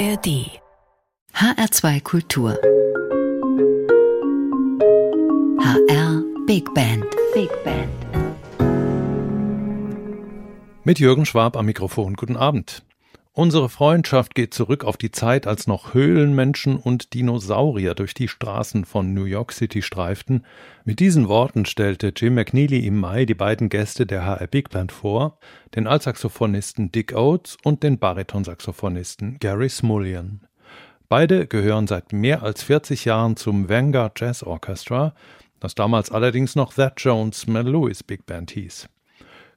ARD HR2 Kultur HR Big Band Big Band Mit Jürgen Schwab am Mikrofon. Guten Abend. Unsere Freundschaft geht zurück auf die Zeit, als noch Höhlenmenschen und Dinosaurier durch die Straßen von New York City streiften. Mit diesen Worten stellte Jim McNeely im Mai die beiden Gäste der HR Big Band vor, den Altsaxophonisten Dick Oates und den Baritonsaxophonisten Gary Smullian. Beide gehören seit mehr als 40 Jahren zum Vanguard Jazz Orchestra, das damals allerdings noch That Jones Mel Lewis Big Band hieß.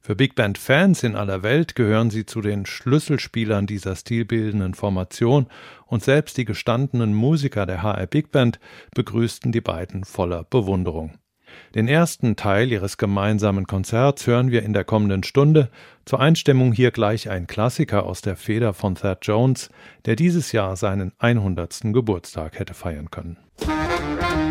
Für Big Band-Fans in aller Welt gehören sie zu den Schlüsselspielern dieser stilbildenden Formation und selbst die gestandenen Musiker der HR Big Band begrüßten die beiden voller Bewunderung. Den ersten Teil ihres gemeinsamen Konzerts hören wir in der kommenden Stunde. Zur Einstimmung hier gleich ein Klassiker aus der Feder von Thad Jones, der dieses Jahr seinen 100. Geburtstag hätte feiern können. Musik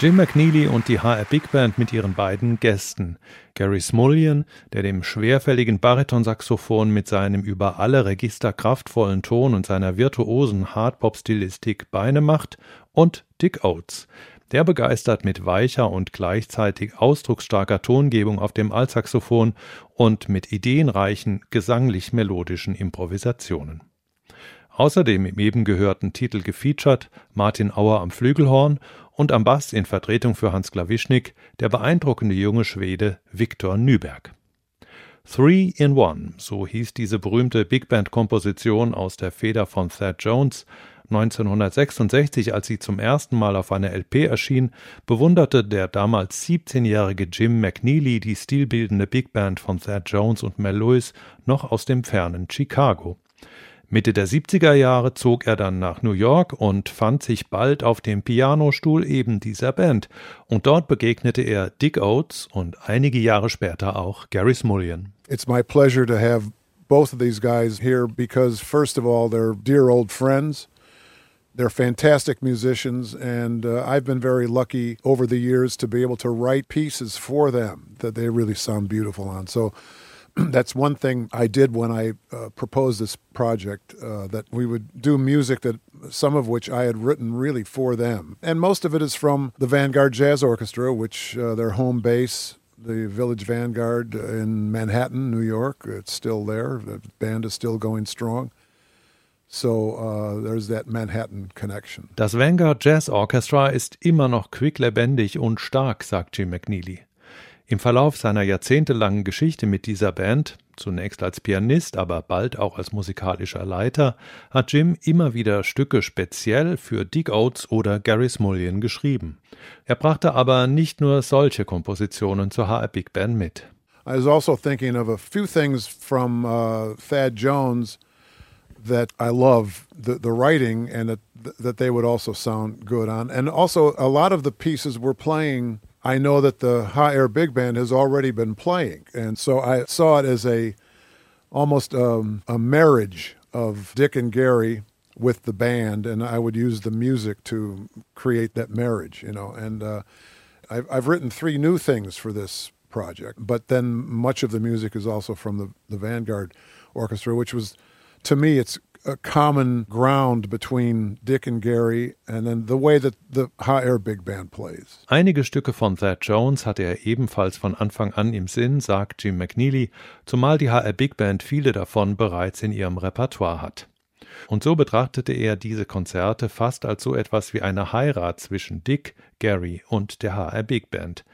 Jim McNeely und die HR Big Band mit ihren beiden Gästen. Gary Smullian, der dem schwerfälligen Baritonsaxophon mit seinem über alle Register kraftvollen Ton und seiner virtuosen Hardpop-Stilistik Beine macht, und Dick Oates, der begeistert mit weicher und gleichzeitig ausdrucksstarker Tongebung auf dem Altsaxophon und mit ideenreichen, gesanglich-melodischen Improvisationen. Außerdem im eben gehörten Titel gefeatured Martin Auer am Flügelhorn und am Bass in Vertretung für Hans Klawischnik der beeindruckende junge Schwede Viktor Nyberg. Three in One, so hieß diese berühmte Big Band Komposition aus der Feder von Thad Jones. 1966, als sie zum ersten Mal auf einer LP erschien, bewunderte der damals 17-jährige Jim McNeely die stilbildende Big Band von Thad Jones und Mel Lewis noch aus dem fernen Chicago. Mitte der 70er Jahre zog er dann nach New York und fand sich bald auf dem Pianostuhl eben dieser Band. Und dort begegnete er Dick Oates und einige Jahre später auch Gary Smullian. It's my pleasure to have both of these guys here because, first of all, they're dear old friends. They're fantastic musicians, and uh, I've been very lucky over the years to be able to write pieces for them that they really sound beautiful on. So that's one thing I did when I uh, proposed this project uh, that we would do music that some of which I had written really for them. And most of it is from the Vanguard Jazz Orchestra, which uh, their home base, the Village Vanguard in Manhattan, New York. It's still there. The band is still going strong. So uh, there's that Manhattan connection. Das Vanguard Jazz Orchestra ist immer noch quicklebendig und stark, sagt Jim McNeely. Im Verlauf seiner jahrzehntelangen Geschichte mit dieser Band, zunächst als Pianist, aber bald auch als musikalischer Leiter, hat Jim immer wieder Stücke speziell für Dick Oates oder Gary Smullian geschrieben. Er brachte aber nicht nur solche Kompositionen zur HR Big Band mit. I was also thinking of a few things from uh, Thad Jones that I love the, the writing and that, that they would also sound good on. And also, a lot of the pieces we're playing I know that the High Air Big Band has already been playing, and so I saw it as a almost um, a marriage of Dick and Gary with the band, and I would use the music to create that marriage, you know. And uh, I've, I've written three new things for this project, but then much of the music is also from the, the Vanguard Orchestra, which was, to me, it's a common ground between Dick and Gary and then the way that the HR Big Band plays. Einige Stücke von Thad Jones hatte er ebenfalls von Anfang an im Sinn, sagt Jim McNeely, zumal die HR Big Band viele davon bereits in ihrem Repertoire hat. Und so betrachtete er diese Konzerte fast als so etwas wie eine Heirat zwischen Dick, Gary und der HR Big Band,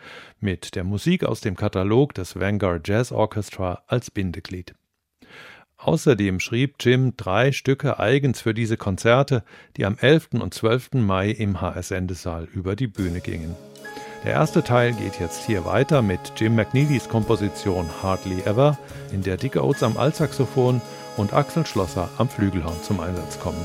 mit der Musik aus dem Katalog des Vanguard Jazz Orchestra als Bindeglied. Außerdem schrieb Jim drei Stücke eigens für diese Konzerte, die am 11. und 12. Mai im HS Sendesaal über die Bühne gingen. Der erste Teil geht jetzt hier weiter mit Jim McNeelys Komposition Hardly Ever, in der Dick Oates am Altsaxophon und Axel Schlosser am Flügelhorn zum Einsatz kommen.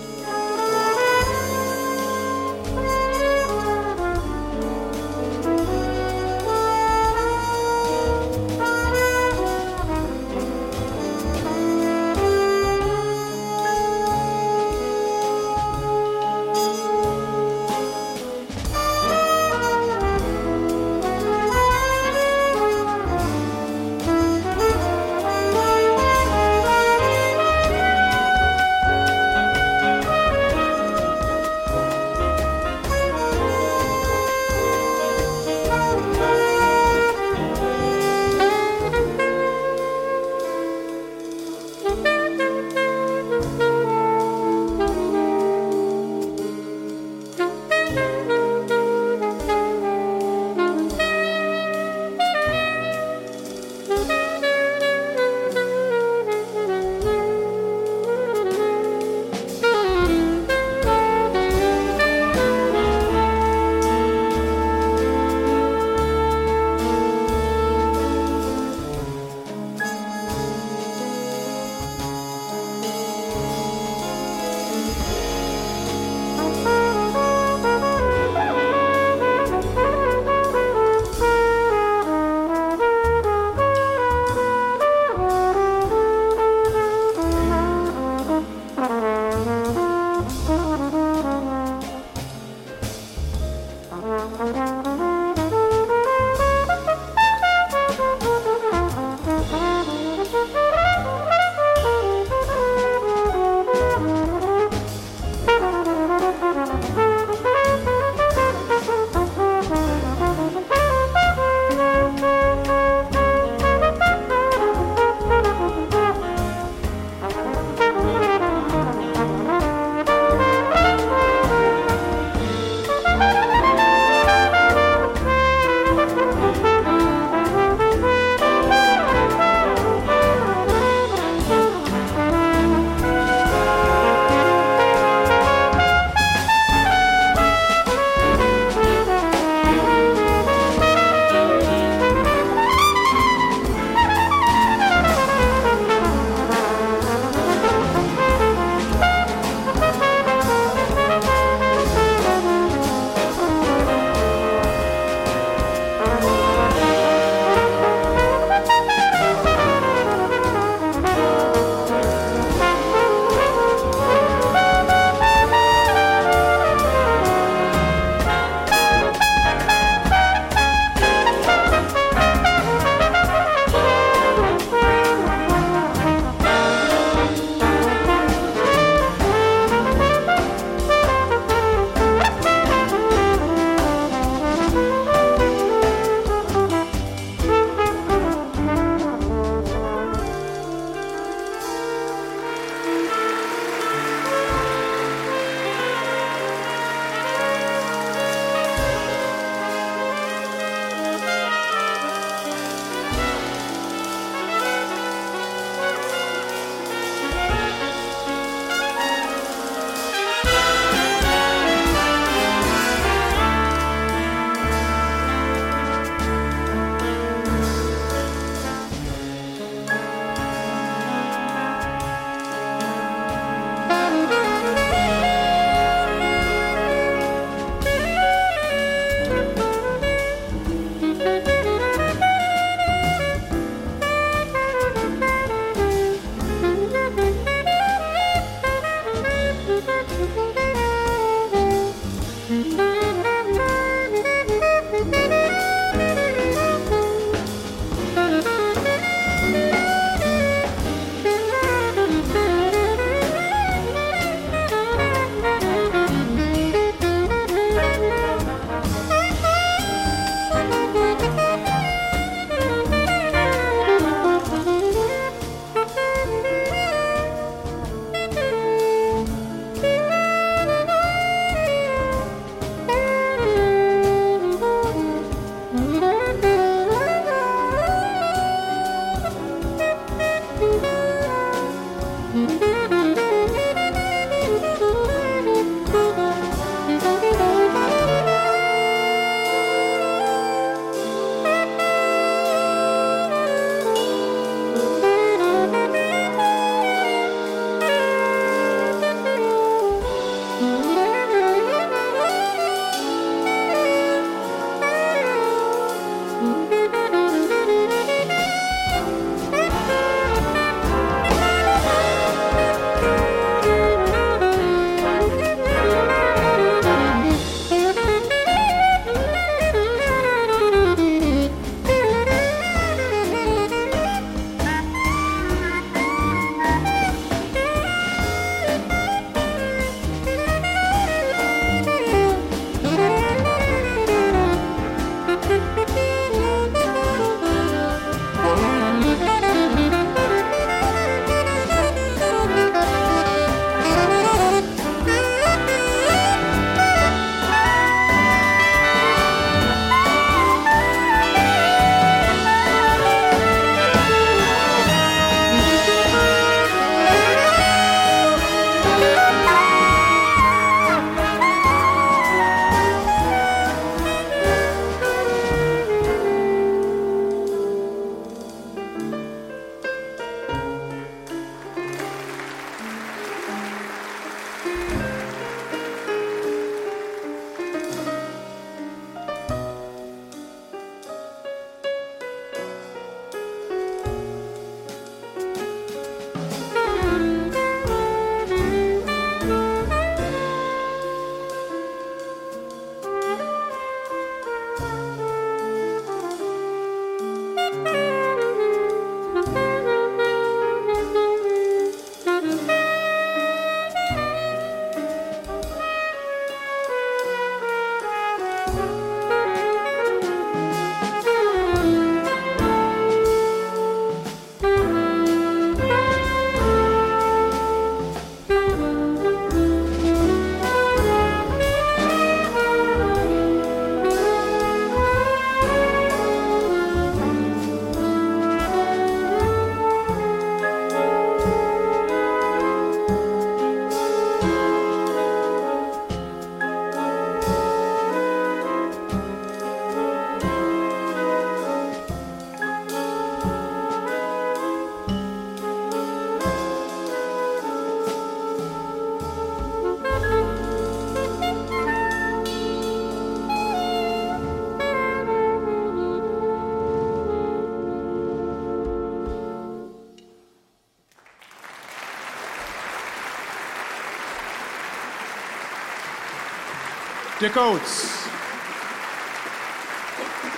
Dick Oates.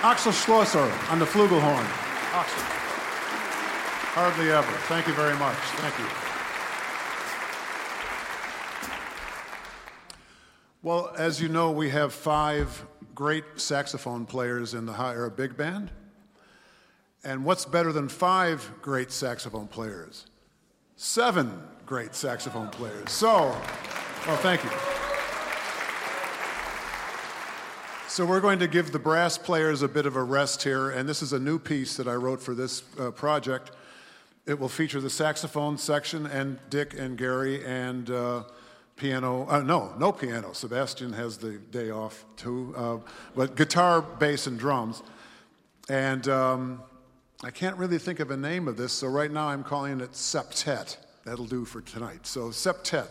Axel Schlosser on the flugelhorn. Axel. Hardly ever. Thank you very much. Thank you. Well, as you know, we have five great saxophone players in the High Era Big Band. And what's better than five great saxophone players? Seven great saxophone players. So, well, thank you. So, we're going to give the brass players a bit of a rest here, and this is a new piece that I wrote for this uh, project. It will feature the saxophone section and Dick and Gary and uh, piano. Uh, no, no piano. Sebastian has the day off too, uh, but guitar, bass, and drums. And um, I can't really think of a name of this, so right now I'm calling it septet. That'll do for tonight. So, septet.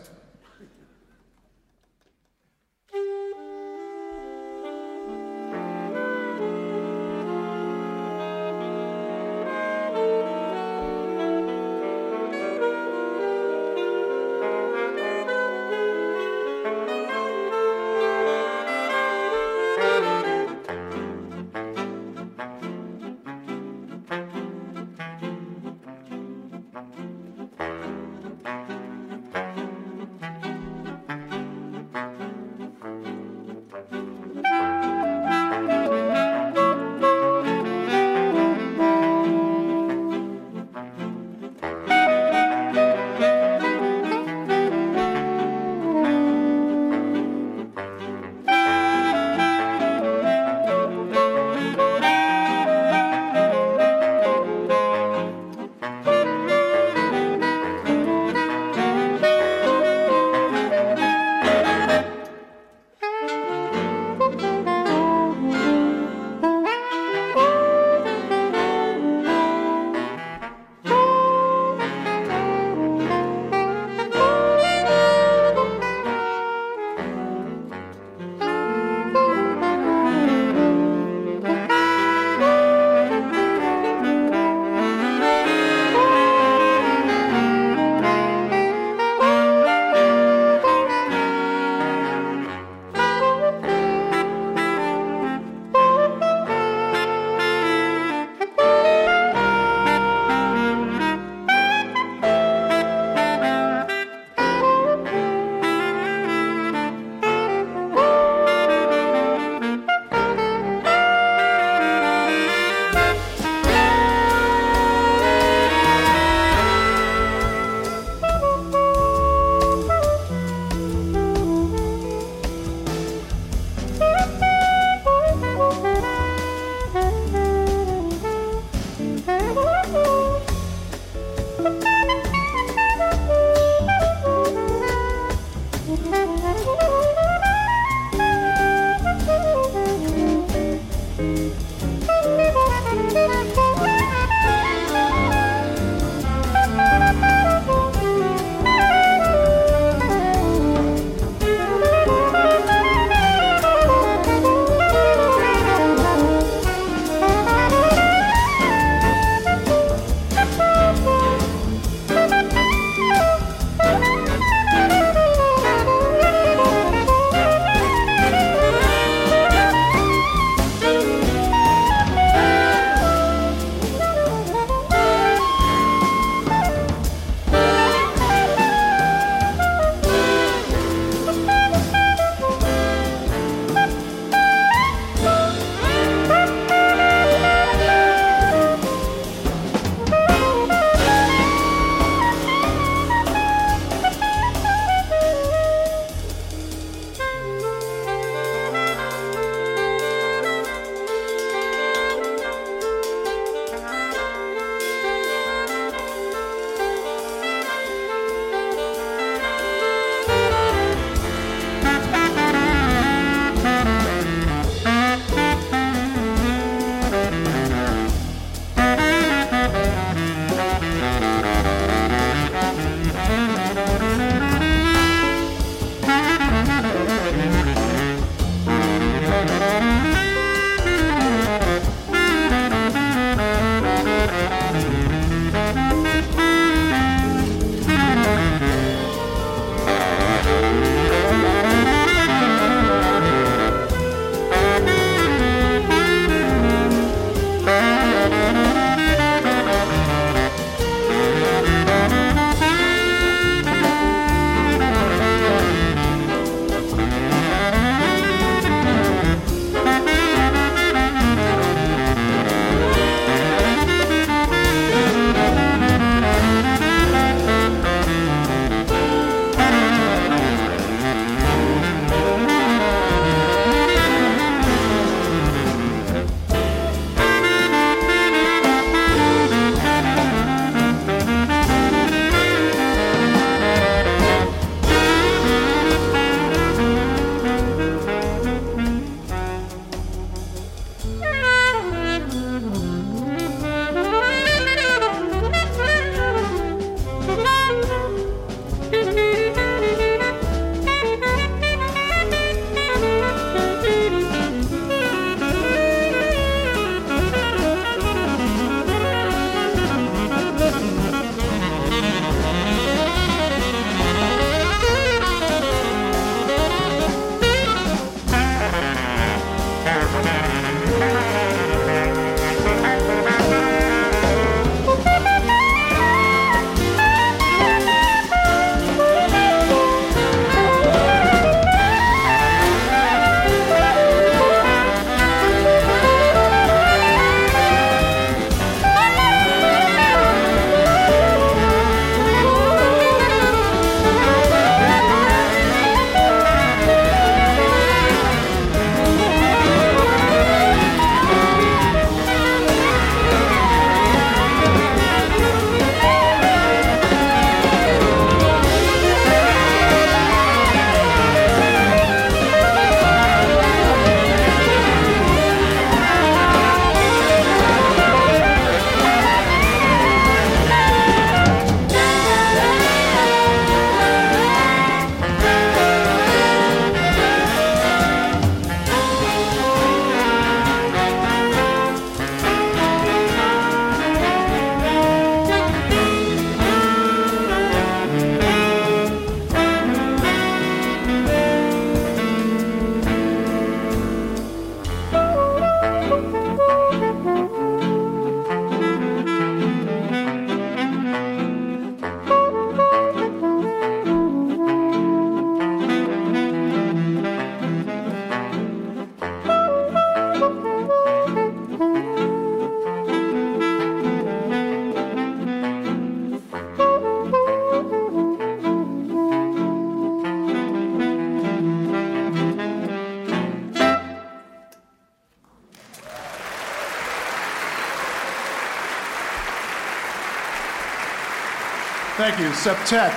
Septet,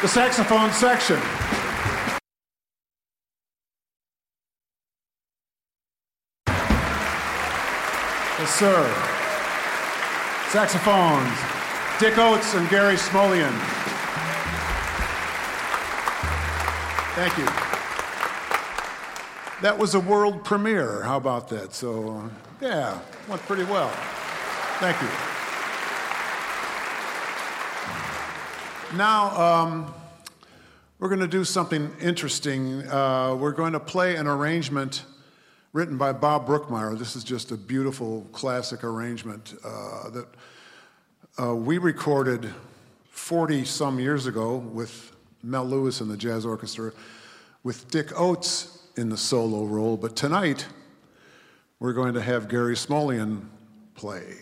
the saxophone section. Yes, sir. Saxophones, Dick Oates and Gary Smolian. Thank you. That was a world premiere. How about that? So, uh, yeah, went pretty well. Thank you. Now, um, we're going to do something interesting. Uh, we're going to play an arrangement written by Bob Brookmeyer. This is just a beautiful classic arrangement uh, that uh, we recorded 40 some years ago with Mel Lewis and the Jazz Orchestra, with Dick Oates in the solo role. But tonight, we're going to have Gary Smolian play.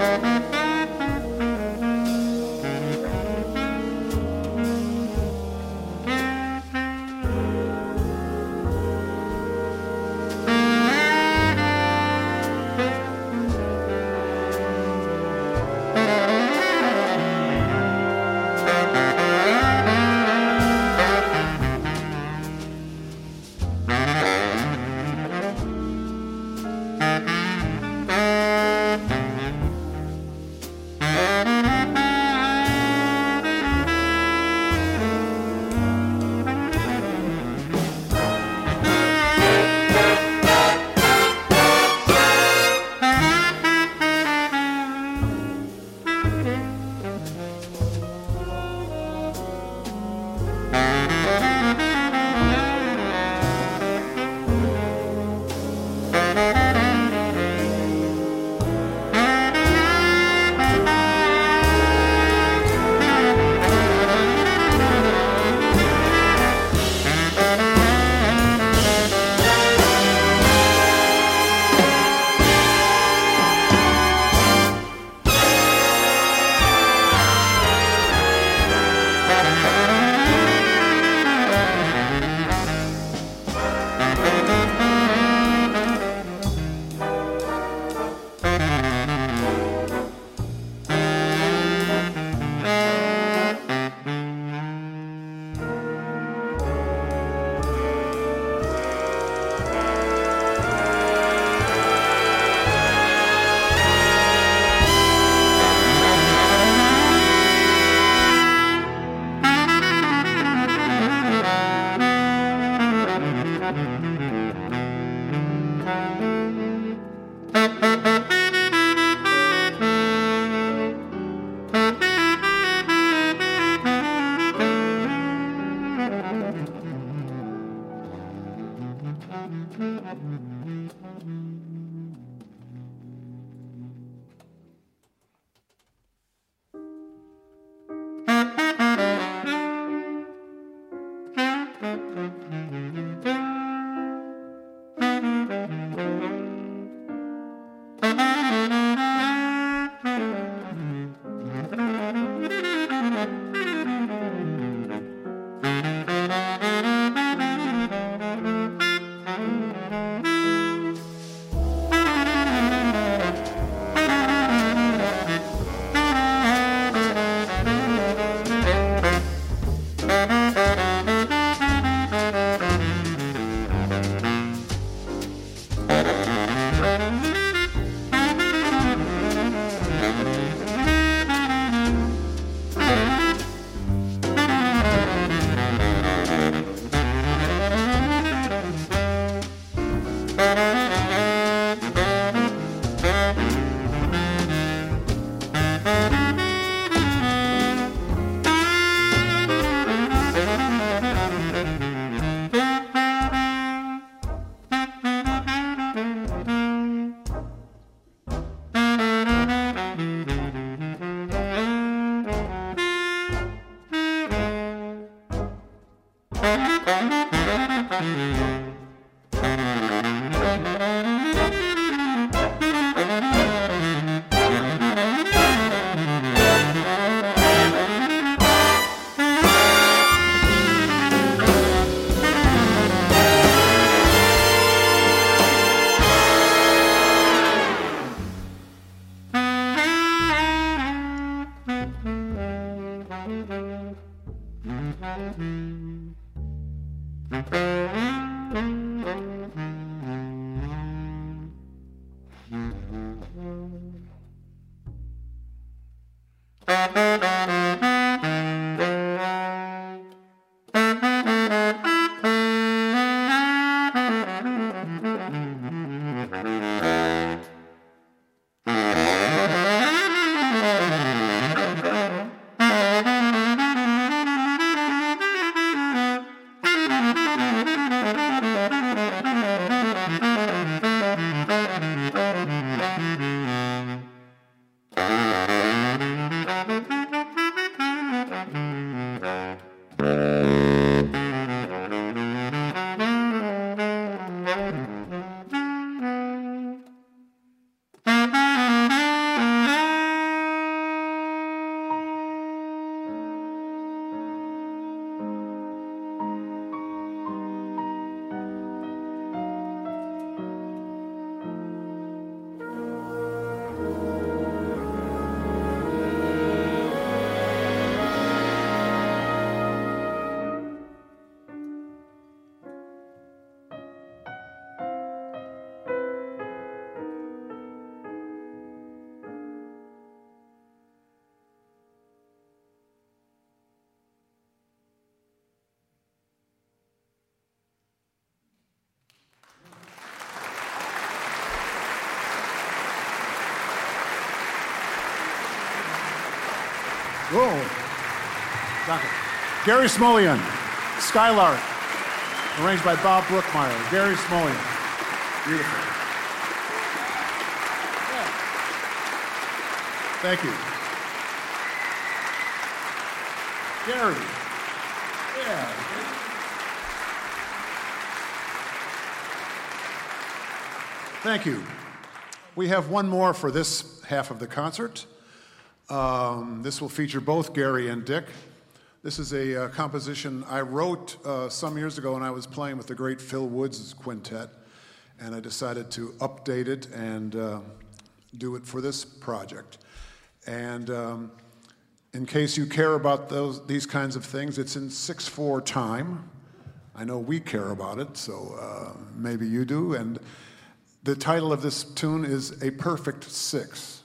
Bye. Gary Smolian, Skylark, arranged by Bob Brookmeyer. Gary Smolian. Beautiful. Thank you. Gary. Yeah. Thank you. We have one more for this half of the concert. Um, this will feature both Gary and Dick. This is a uh, composition I wrote uh, some years ago when I was playing with the great Phil Woods quintet, and I decided to update it and uh, do it for this project. And um, in case you care about those, these kinds of things, it's in 6 4 time. I know we care about it, so uh, maybe you do. And the title of this tune is A Perfect Six.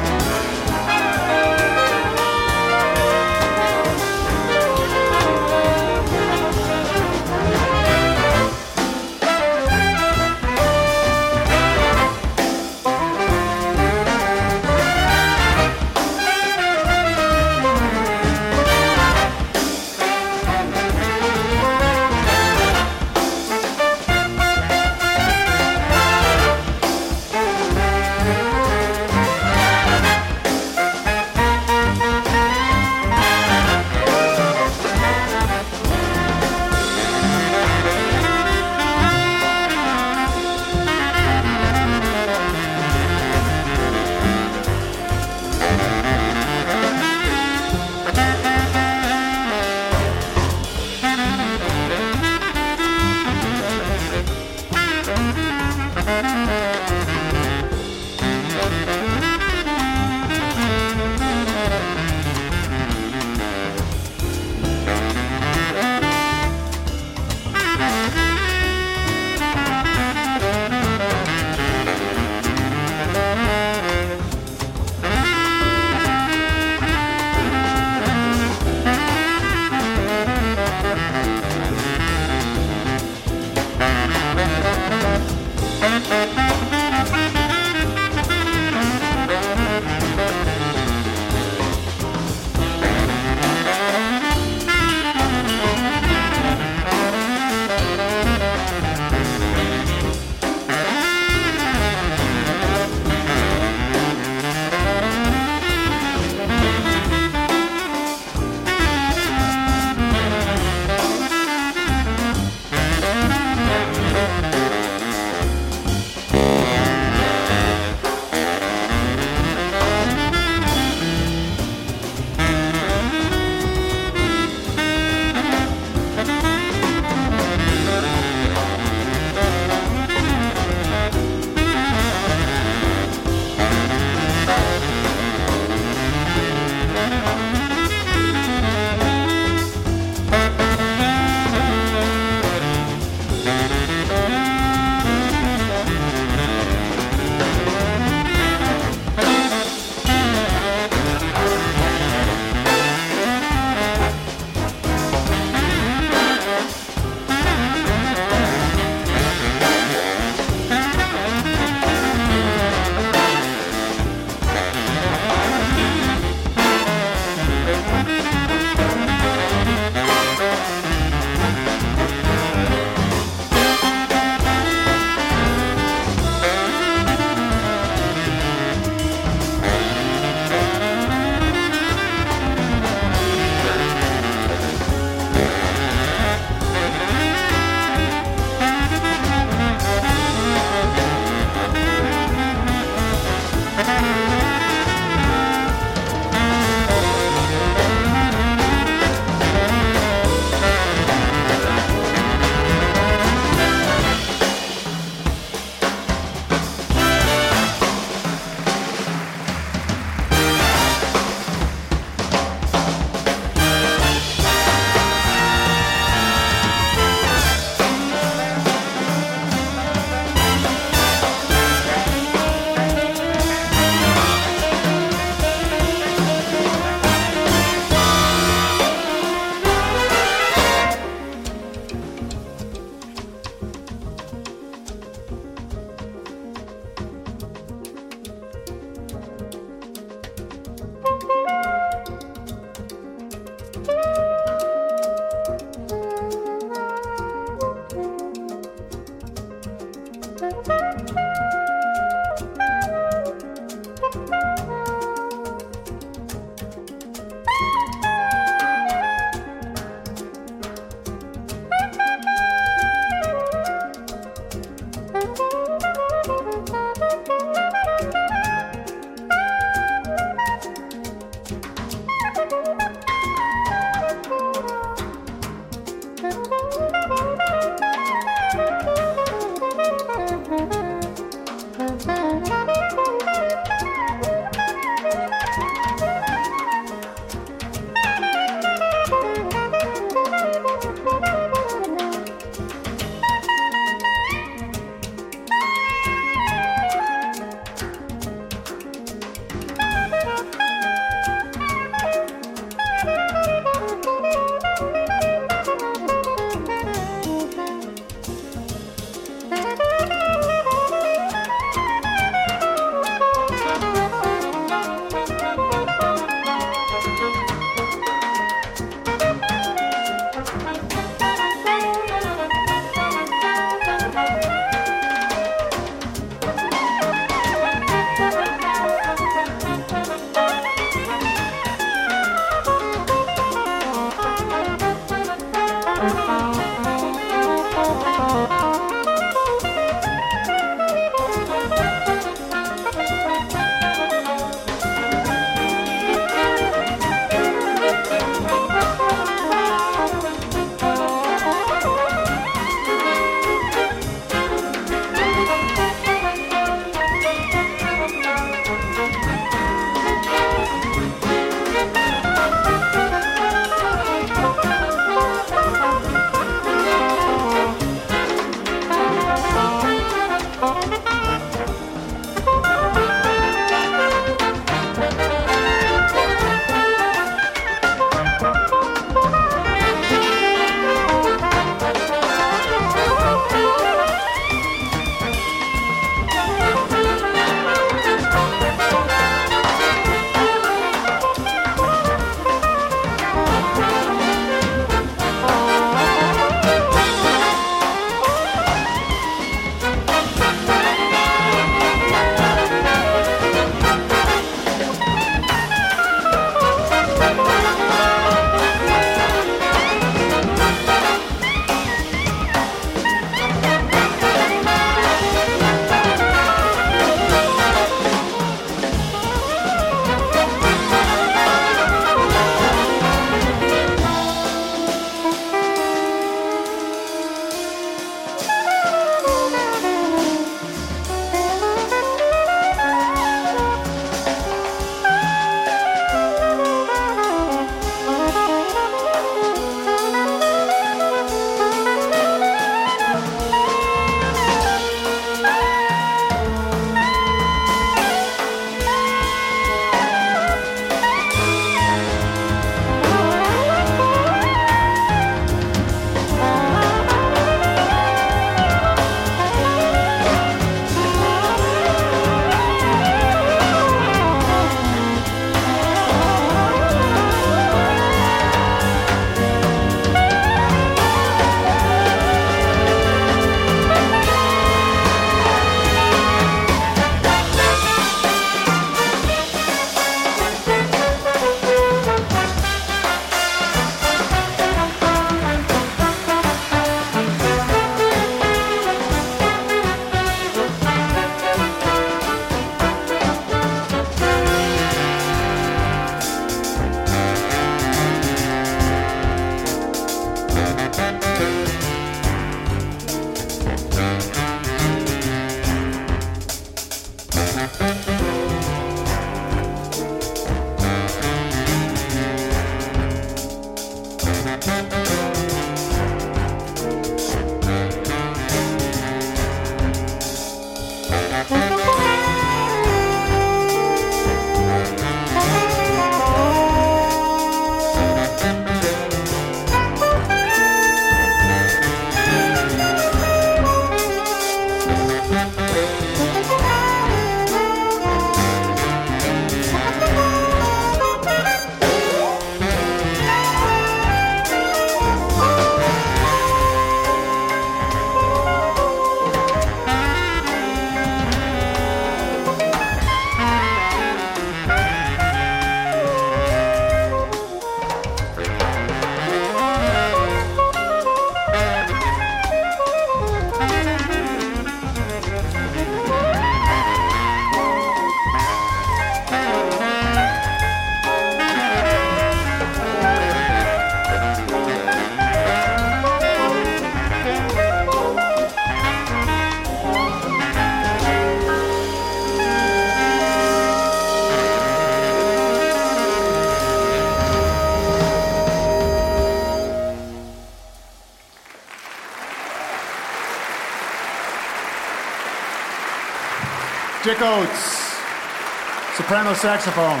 Soprano saxophone.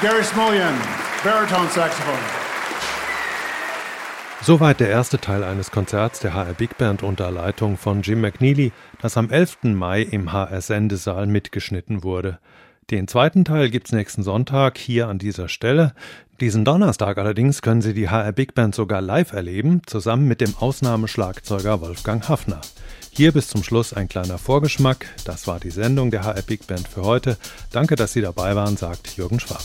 Gary Smolian, baritone saxophone. Soweit der erste Teil eines Konzerts der HR Big Band unter Leitung von Jim McNeely, das am 11. Mai im HR Sendesaal mitgeschnitten wurde. Den zweiten Teil gibt's nächsten Sonntag hier an dieser Stelle. Diesen Donnerstag allerdings können Sie die HR Big Band sogar live erleben, zusammen mit dem Ausnahmeschlagzeuger Wolfgang Hafner. Hier bis zum Schluss ein kleiner Vorgeschmack. Das war die Sendung der HR Big Band für heute. Danke, dass Sie dabei waren, sagt Jürgen Schwab.